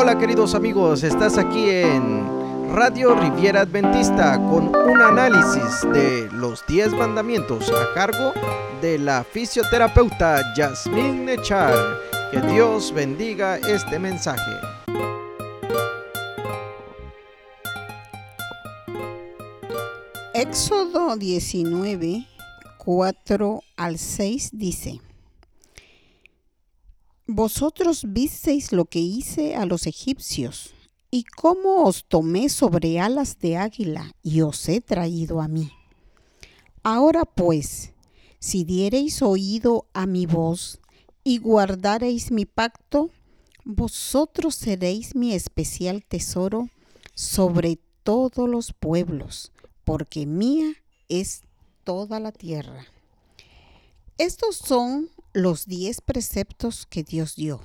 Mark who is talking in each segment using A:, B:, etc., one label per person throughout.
A: Hola queridos amigos, estás aquí en Radio Riviera Adventista con un análisis de los 10 mandamientos a cargo de la fisioterapeuta Yasmín Nechar. Que Dios bendiga este mensaje.
B: Éxodo 19, 4 al 6 dice, Vosotros visteis lo que hice a los egipcios, y cómo os tomé sobre alas de águila y os he traído a mí. Ahora pues, si diereis oído a mi voz y guardareis mi pacto, vosotros seréis mi especial tesoro sobre todos los pueblos, porque mía es toda la tierra. Estos son los diez preceptos que Dios dio,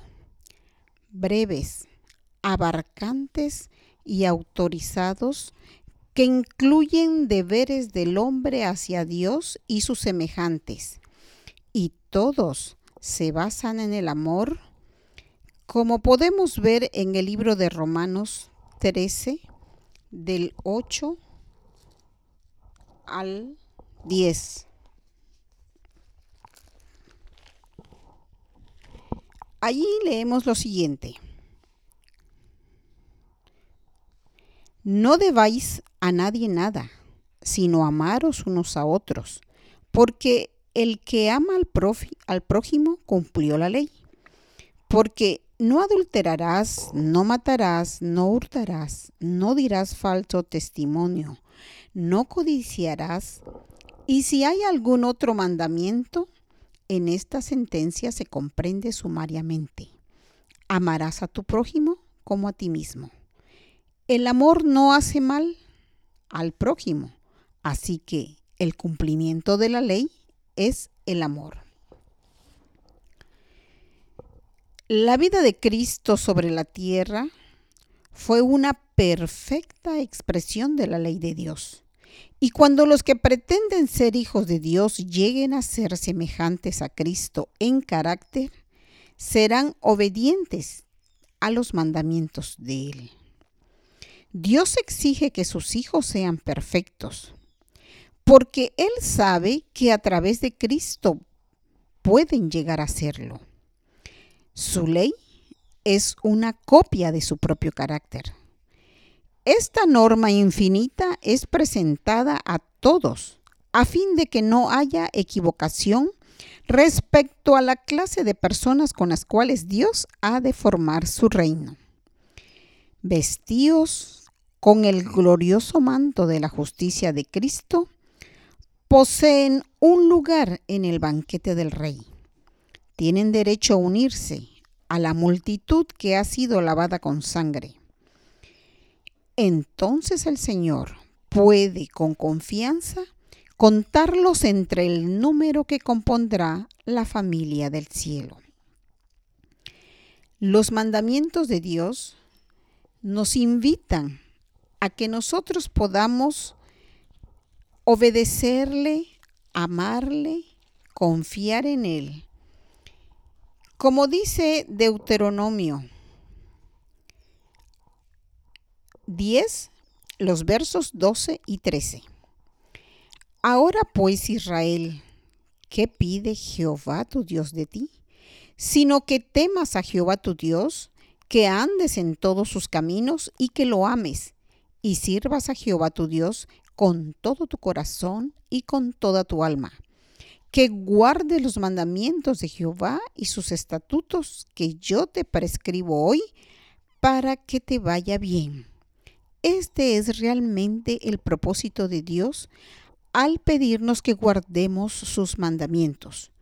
B: breves, abarcantes y autorizados que incluyen deberes del hombre hacia Dios y sus semejantes, y todos se basan en el amor, como podemos ver en el libro de Romanos 13, del 8 al 10. Allí leemos lo siguiente. No debáis a nadie nada, sino amaros unos a otros, porque el que ama al, prójimo cumplió la ley. Porque no adulterarás, no matarás, no hurtarás, no dirás falso testimonio, no codiciarás. Y si hay algún otro mandamiento, en esta sentencia se comprende sumariamente. Amarás a tu prójimo como a ti mismo. El amor no hace mal al prójimo, así que el cumplimiento de la ley es el amor. La vida de Cristo sobre la tierra fue una perfecta expresión de la ley de Dios. Y cuando los que pretenden ser hijos de Dios lleguen a ser semejantes a Cristo en carácter, serán obedientes a los mandamientos de Él. Dios exige que sus hijos sean perfectos, porque Él sabe que a través de Cristo pueden llegar a serlo. Su ley es una copia de su propio carácter. Esta norma infinita es presentada a todos a fin de que no haya equivocación respecto a la clase de personas con las cuales Dios ha de formar su reino. Vestíos con el glorioso manto de la justicia de Cristo, poseen un lugar en el banquete del Rey. Tienen derecho a unirse a la multitud que ha sido lavada con sangre entonces el Señor puede con confianza contarlos entre el número que compondrá la familia del cielo. Los mandamientos de Dios nos invitan a que nosotros podamos obedecerle, amarle, confiar en Él. Como dice Deuteronomio 10, los versos 12 y 13. Ahora pues Israel, ¿qué pide Jehová tu Dios de ti? Sino que temas a Jehová tu Dios, que andes en todos sus caminos y que lo ames, y sirvas a Jehová tu Dios con todo tu corazón y con toda tu alma. Que guarde los mandamientos de Jehová y sus estatutos que yo te prescribo hoy para que te vaya bien este es realmente el propósito de Dios al pedirnos que guardemos sus mandamientos.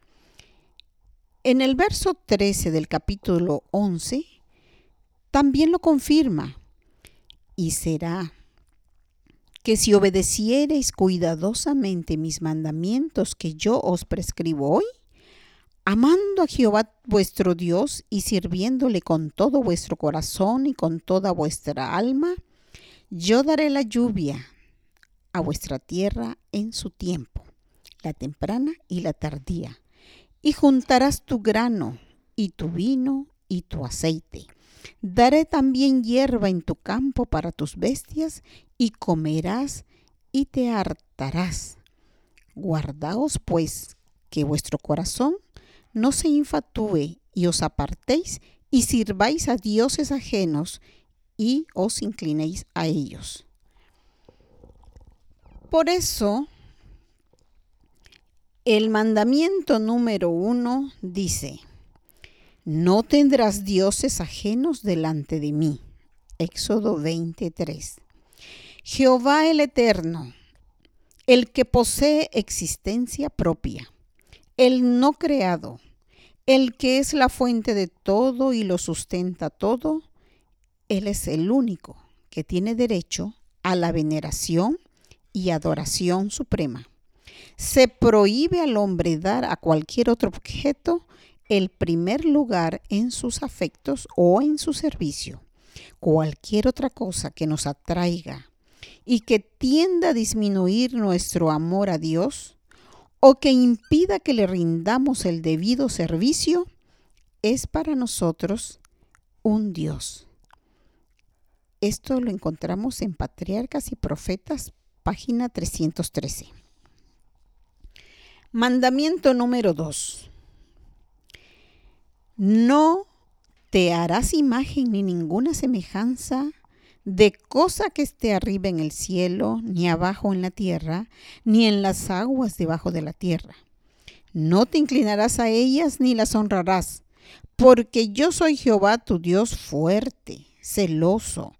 B: En el verso 13 del capítulo 11 también lo confirma. Y será que si obedeciereis cuidadosamente mis mandamientos que yo os prescribo hoy, amando a Jehová vuestro Dios y sirviéndole con todo vuestro corazón y con toda vuestra alma, yo daré la lluvia a vuestra tierra en su tiempo, la temprana y la tardía, y juntarás tu grano y tu vino y tu aceite, Daré también hierba en tu campo para tus bestias, y comerás y te hartarás. Guardaos pues que vuestro corazón no se infatúe y os apartéis y sirváis a dioses ajenos y os inclinéis a ellos. Por eso, el mandamiento número uno dice, no tendrás dioses ajenos delante de mí. Éxodo 23. Jehová el Eterno, el que posee existencia propia, el no creado, el que es la fuente de todo y lo sustenta todo, Él es el único que tiene derecho a la veneración y adoración suprema. Se prohíbe al hombre dar a cualquier otro objeto el primer lugar en sus afectos o en su servicio. Cualquier otra cosa que nos atraiga y que tienda a disminuir nuestro amor a Dios o que impida que le rindamos el debido servicio es para nosotros un Dios. Esto lo encontramos en Patriarcas y Profetas, página 313. Mandamiento número 2. No te harás imagen ni ninguna semejanza de cosa que esté arriba en el cielo, ni abajo en la tierra, ni en las aguas debajo de la tierra. No te inclinarás a ellas ni las honrarás, porque yo soy Jehová tu Dios fuerte, celoso,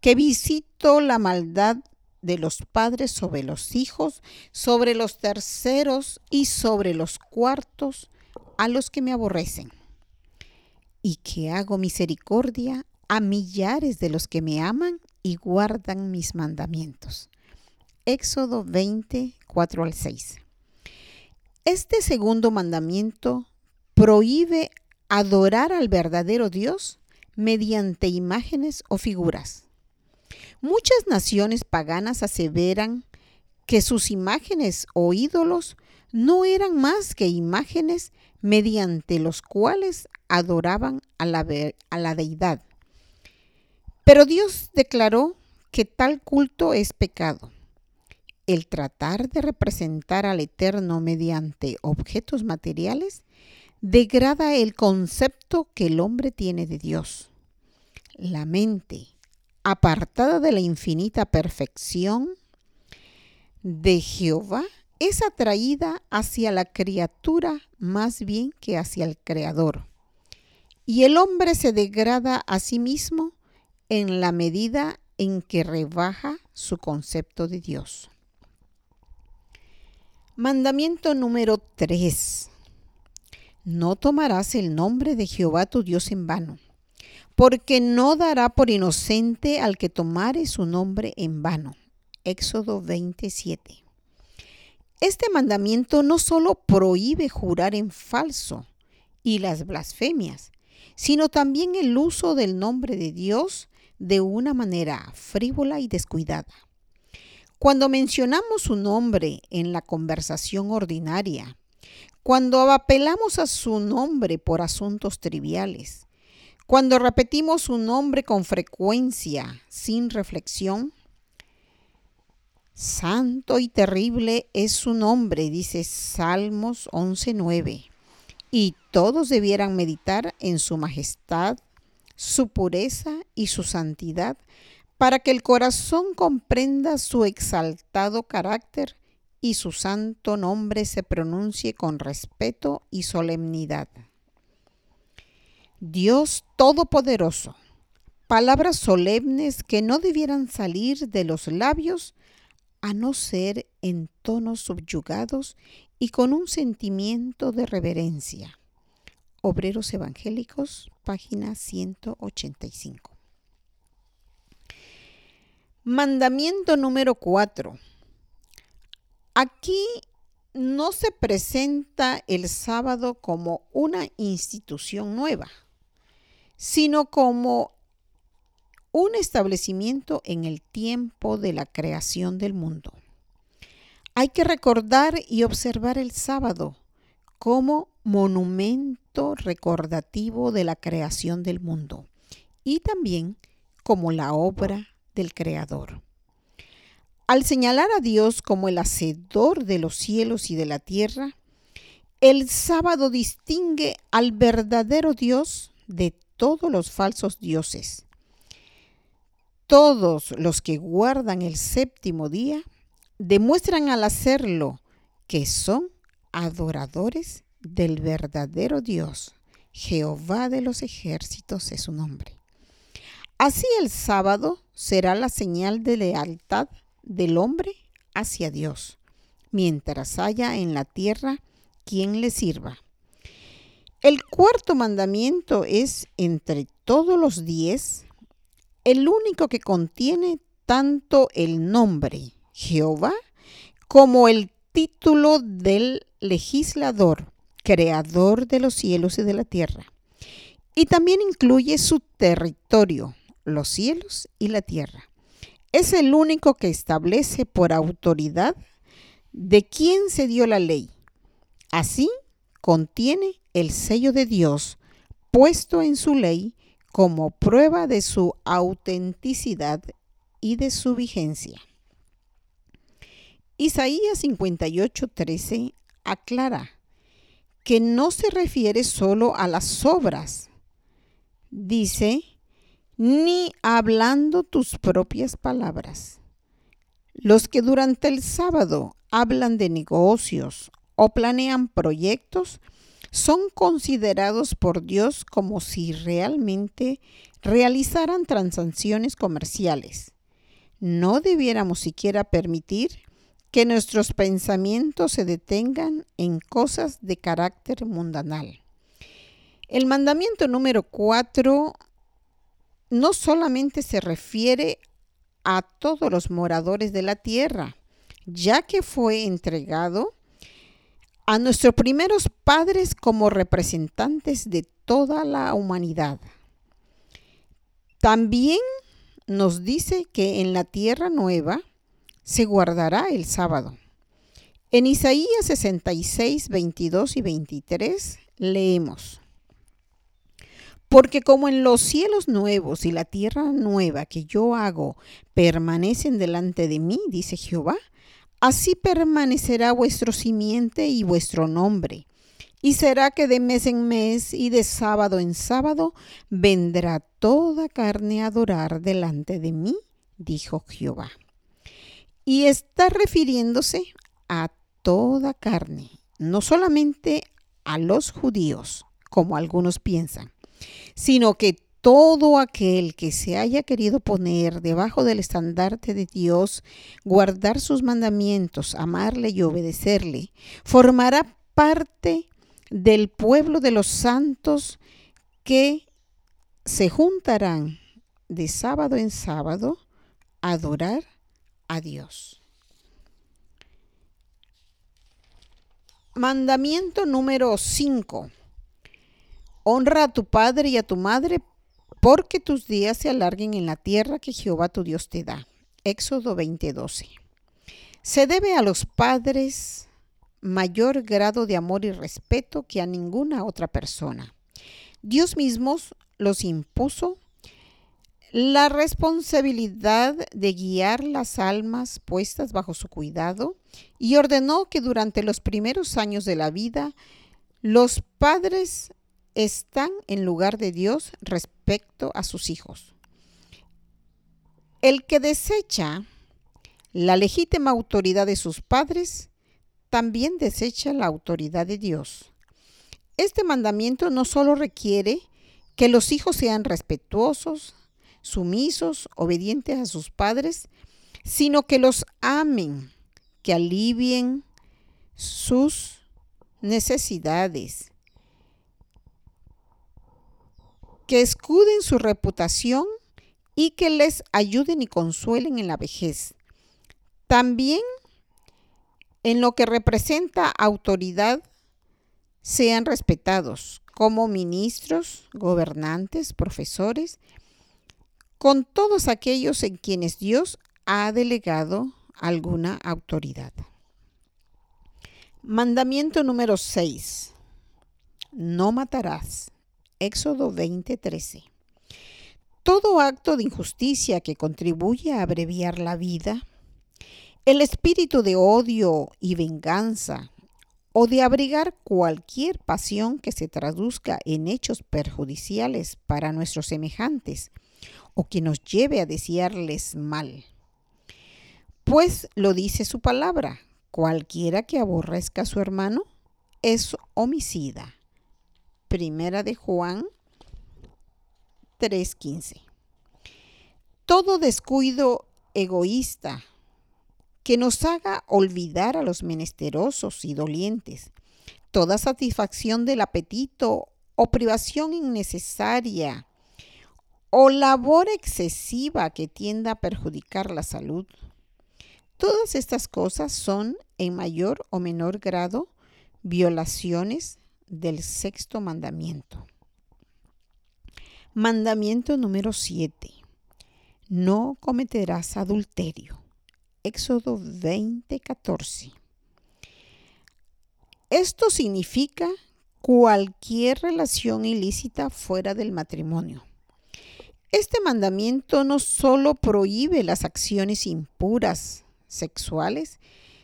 B: que visito la maldad de los padres sobre los hijos, sobre los terceros y sobre los cuartos a los que me aborrecen, y que hago misericordia a millares de los que me aman y guardan mis mandamientos. Éxodo 20, 4 al 6. Este segundo mandamiento prohíbe adorar al verdadero Dios mediante imágenes o figuras. Muchas naciones paganas aseveran que sus imágenes o ídolos no eran más que imágenes mediante los cuales adoraban a la, a la deidad. Pero Dios declaró que tal culto es pecado. El tratar de representar al Eterno mediante objetos materiales degrada el concepto que el hombre tiene de Dios. La mente, apartada de la infinita perfección de Jehová, es atraída hacia la criatura más bien que hacia el Creador. Y el hombre se degrada a sí mismo en la medida en que rebaja su concepto de Dios. Mandamiento número 3. No tomarás el nombre de Jehová tu Dios en vano porque no dará por inocente al que tomare su nombre en vano. Éxodo 27. Este mandamiento no solo prohíbe jurar en falso y las blasfemias, sino también el uso del nombre de Dios de una manera frívola y descuidada. Cuando mencionamos su nombre en la conversación ordinaria, cuando apelamos a su nombre por asuntos triviales, cuando repetimos su nombre con frecuencia, sin reflexión, santo y terrible es su nombre, dice Salmos 11.9. Y todos debieran meditar en su majestad, su pureza y su santidad, para que el corazón comprenda su exaltado carácter y su santo nombre se pronuncie con respeto y solemnidad. Dios Todopoderoso, palabras solemnes que no debieran salir de los labios a no ser en tonos subyugados y con un sentimiento de reverencia. Obreros Evangélicos, página 185. Mandamiento número 4. Aquí no se presenta el sábado como una institución nueva sino como un establecimiento en el tiempo de la creación del mundo. Hay que recordar y observar el sábado como monumento recordativo de la creación del mundo y también como la obra del Creador. Al señalar a Dios como el hacedor de los cielos y de la tierra, el sábado distingue al verdadero Dios de todos los falsos dioses. Todos los que guardan el séptimo día demuestran al hacerlo que son adoradores del verdadero Dios. Jehová de los ejércitos es su nombre. Así el sábado será la señal de lealtad del hombre hacia Dios, mientras haya en la tierra quien le sirva. El cuarto mandamiento es, entre todos los diez, el único que contiene tanto el nombre Jehová como el título del legislador, creador de los cielos y de la tierra. Y también incluye su territorio, los cielos y la tierra es el único que establece por autoridad de quién se dio la ley. Así contiene el sello de Dios puesto en su ley como prueba de su autenticidad y de su vigencia. Isaías 58:13 aclara que no se refiere solo a las obras. Dice, ni hablando tus propias palabras. Los que durante el sábado hablan de negocios o planean proyectos son considerados por Dios como si realmente realizaran transacciones comerciales. No debiéramos siquiera permitir que nuestros pensamientos se detengan en cosas de carácter mundanal. El mandamiento número 4 no solamente se refiere a todos los moradores de la tierra, ya que fue entregado a nuestros primeros padres como representantes de toda la humanidad. También nos dice que en la tierra nueva se guardará el sábado. En Isaías 66, 22 y 23 leemos, porque como en los cielos nuevos y la tierra nueva que yo hago permanecen delante de mí, dice Jehová, así permanecerá vuestro simiente y vuestro nombre. Y será que de mes en mes y de sábado en sábado vendrá toda carne a adorar delante de mí, dijo Jehová. Y está refiriéndose a toda carne, no solamente a los judíos, como algunos piensan sino que todo aquel que se haya querido poner debajo del estandarte de Dios, guardar sus mandamientos, amarle y obedecerle, formará parte del pueblo de los santos que se juntarán de sábado en sábado a adorar a Dios. Mandamiento número 5 Honra a tu padre y a tu madre, porque tus días se alarguen en la tierra que Jehová tu Dios te da. Éxodo 20:12. Se debe a los padres mayor grado de amor y respeto que a ninguna otra persona. Dios mismo los impuso la responsabilidad de guiar las almas puestas bajo su cuidado y ordenó que durante los primeros años de la vida los padres están en lugar de Dios respecto a sus hijos. El que desecha la legítima autoridad de sus padres, también desecha la autoridad de Dios. Este mandamiento no solo requiere que los hijos sean respetuosos, sumisos, obedientes a sus padres, sino que los amen, que alivien sus necesidades, que escuden su reputación y que les ayuden y consuelen en la vejez. También en lo que representa autoridad sean respetados como ministros, gobernantes, profesores, con todos aquellos en quienes Dios ha delegado alguna autoridad. Mandamiento número 6. No matarás. Éxodo 20:13. todo acto de injusticia que contribuye a abreviar la vida, el espíritu de odio y venganza o de abrigar cualquier pasión que se traduzca en hechos perjudiciales para nuestros semejantes o que nos lleve a desearles mal. Pues lo dice su palabra, cualquiera que aborrezca a su hermano es homicida. Primera de Juan 3:15. Todo descuido egoísta que nos haga olvidar a los menesterosos y dolientes, toda satisfacción del apetito o privación innecesaria o labor excesiva que tienda a perjudicar la salud. Todas estas cosas son, en mayor o menor grado, violaciones del sexto mandamiento. Mandamiento número 7. No cometerás adulterio. Éxodo 20:14. Esto significa cualquier relación ilícita fuera del matrimonio. Este mandamiento no solo prohíbe las acciones impuras sexuales,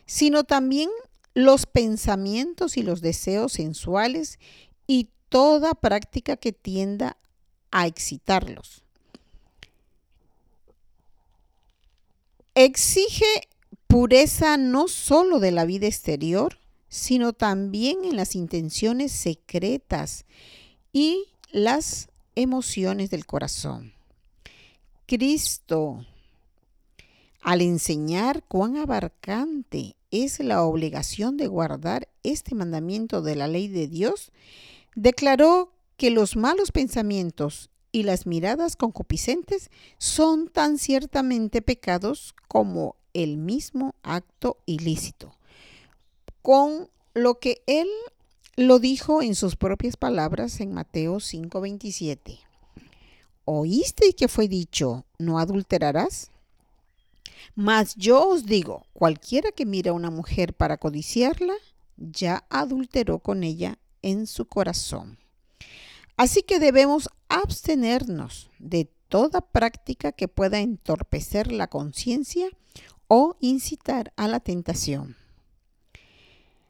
B: sino también los pensamientos y los deseos sensuales y toda práctica que tienda a excitarlos. Exige pureza no solo de la vida exterior, sino también en las intenciones secretas y las emociones del corazón. Cristo, al enseñar cuán abarcante es la obligación de guardar este mandamiento de la ley de Dios, declaró que los malos pensamientos y las miradas concupiscentes son tan ciertamente pecados como el mismo acto ilícito. Con lo que él lo dijo en sus propias palabras en Mateo 5:27. ¿Oíste que fue dicho, no adulterarás? Mas yo os digo, cualquiera que mira a una mujer para codiciarla, ya adulteró con ella en su corazón. Así que debemos abstenernos de toda práctica que pueda entorpecer la conciencia o incitar a la tentación.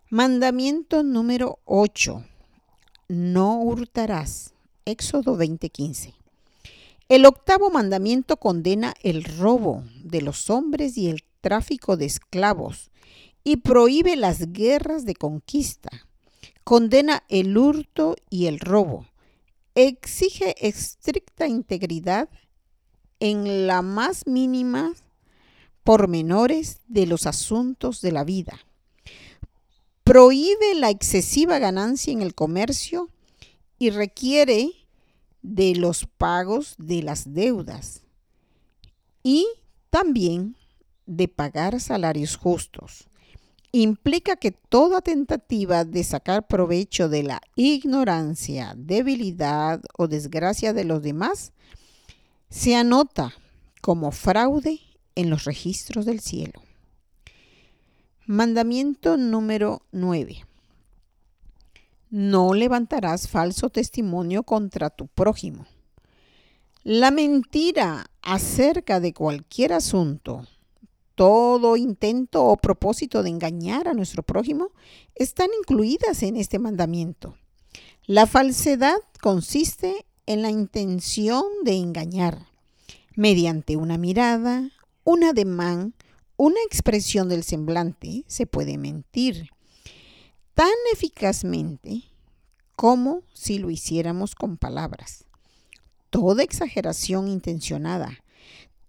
B: Mandamiento número 8. No hurtarás. Éxodo 20:15. El octavo mandamiento condena el robo de los hombres y el tráfico de esclavos y prohíbe las guerras de conquista. Condena el hurto y el robo exige estricta integridad en la más mínima pormenores de los asuntos de la vida. Prohíbe la excesiva ganancia en el comercio y requiere de los pagos de las deudas y también de pagar salarios justos implica que toda tentativa de sacar provecho de la ignorancia, debilidad o desgracia de los demás se anota como fraude en los registros del cielo. Mandamiento número 9. No levantarás falso testimonio contra tu prójimo. La mentira acerca de cualquier asunto todo intento o propósito de engañar a nuestro prójimo están incluidas en este mandamiento. La falsedad consiste en la intención de engañar mediante una mirada, un ademán, una expresión del semblante, se puede mentir tan eficazmente como si lo hiciéramos con palabras. Toda exageración intencionada,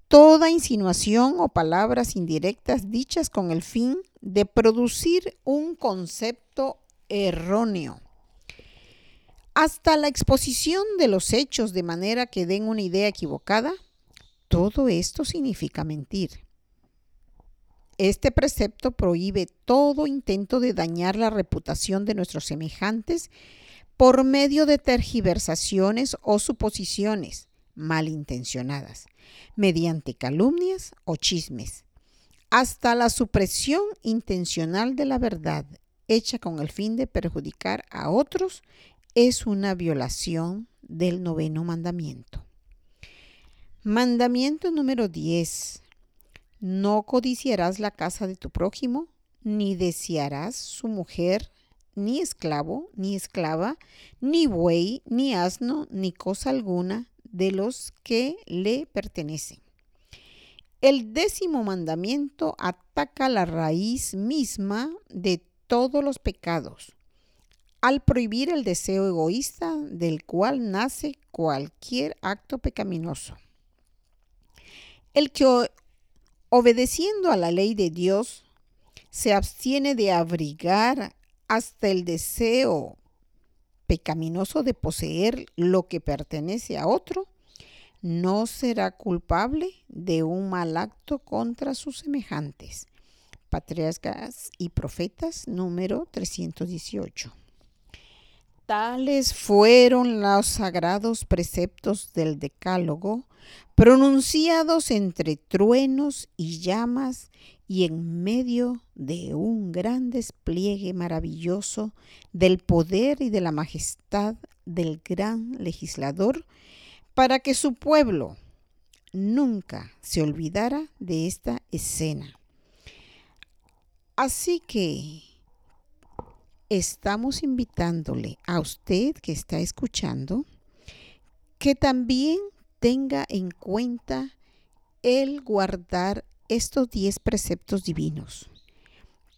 B: toda insinuación o palabras indirectas dichas con el fin de producir un concepto erróneo. Hasta la exposición de los hechos de manera que den una idea equivocada, todo esto significa mentir. Este precepto prohíbe todo intento de dañar la reputación de nuestros semejantes por medio de tergiversaciones o suposiciones malintencionadas, mediante calumnias o chismes, hasta la supresión intencional de la verdad hecha con el fin de perjudicar a otros es una violación del noveno mandamiento. Mandamiento número 10. No codiciarás la casa de tu prójimo, ni desearás su mujer, ni esclavo, ni esclava, ni buey, ni asno, ni cosa alguna de los que le pertenecen. El décimo mandamiento ataca la raíz misma de todos los pecados, al prohibir el deseo egoísta del cual nace cualquier acto pecaminoso. El que obedeciendo a la ley de Dios se abstiene de abrigar hasta el deseo pecaminoso de poseer lo que pertenece a otro, no será culpable de un mal acto contra sus semejantes. Patriarcas y Profetas número 318. Tales fueron los sagrados preceptos del Decálogo, pronunciados entre truenos y llamas y en medio de un gran despliegue maravilloso del poder y de la majestad del gran legislador, para que su pueblo nunca se olvidara de esta escena. Así que estamos invitándole a usted que está escuchando que también tenga en cuenta el guardar estos diez preceptos divinos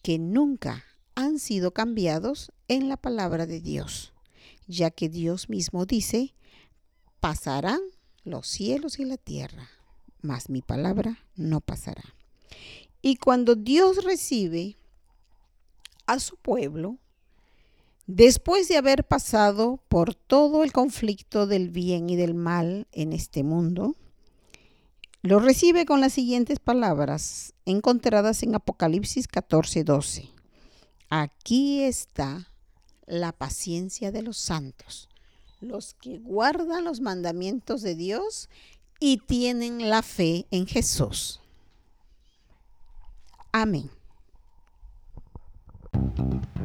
B: que nunca han sido cambiados en la palabra de Dios, ya que Dios mismo dice, pasarán los cielos y la tierra, mas mi palabra no pasará. Y cuando Dios recibe a su pueblo, después de haber pasado por todo el conflicto del bien y del mal en este mundo, lo recibe con las siguientes palabras encontradas en Apocalipsis 14:12. Aquí está la paciencia de los santos, los que guardan los mandamientos de Dios y tienen la fe en Jesús. Amén.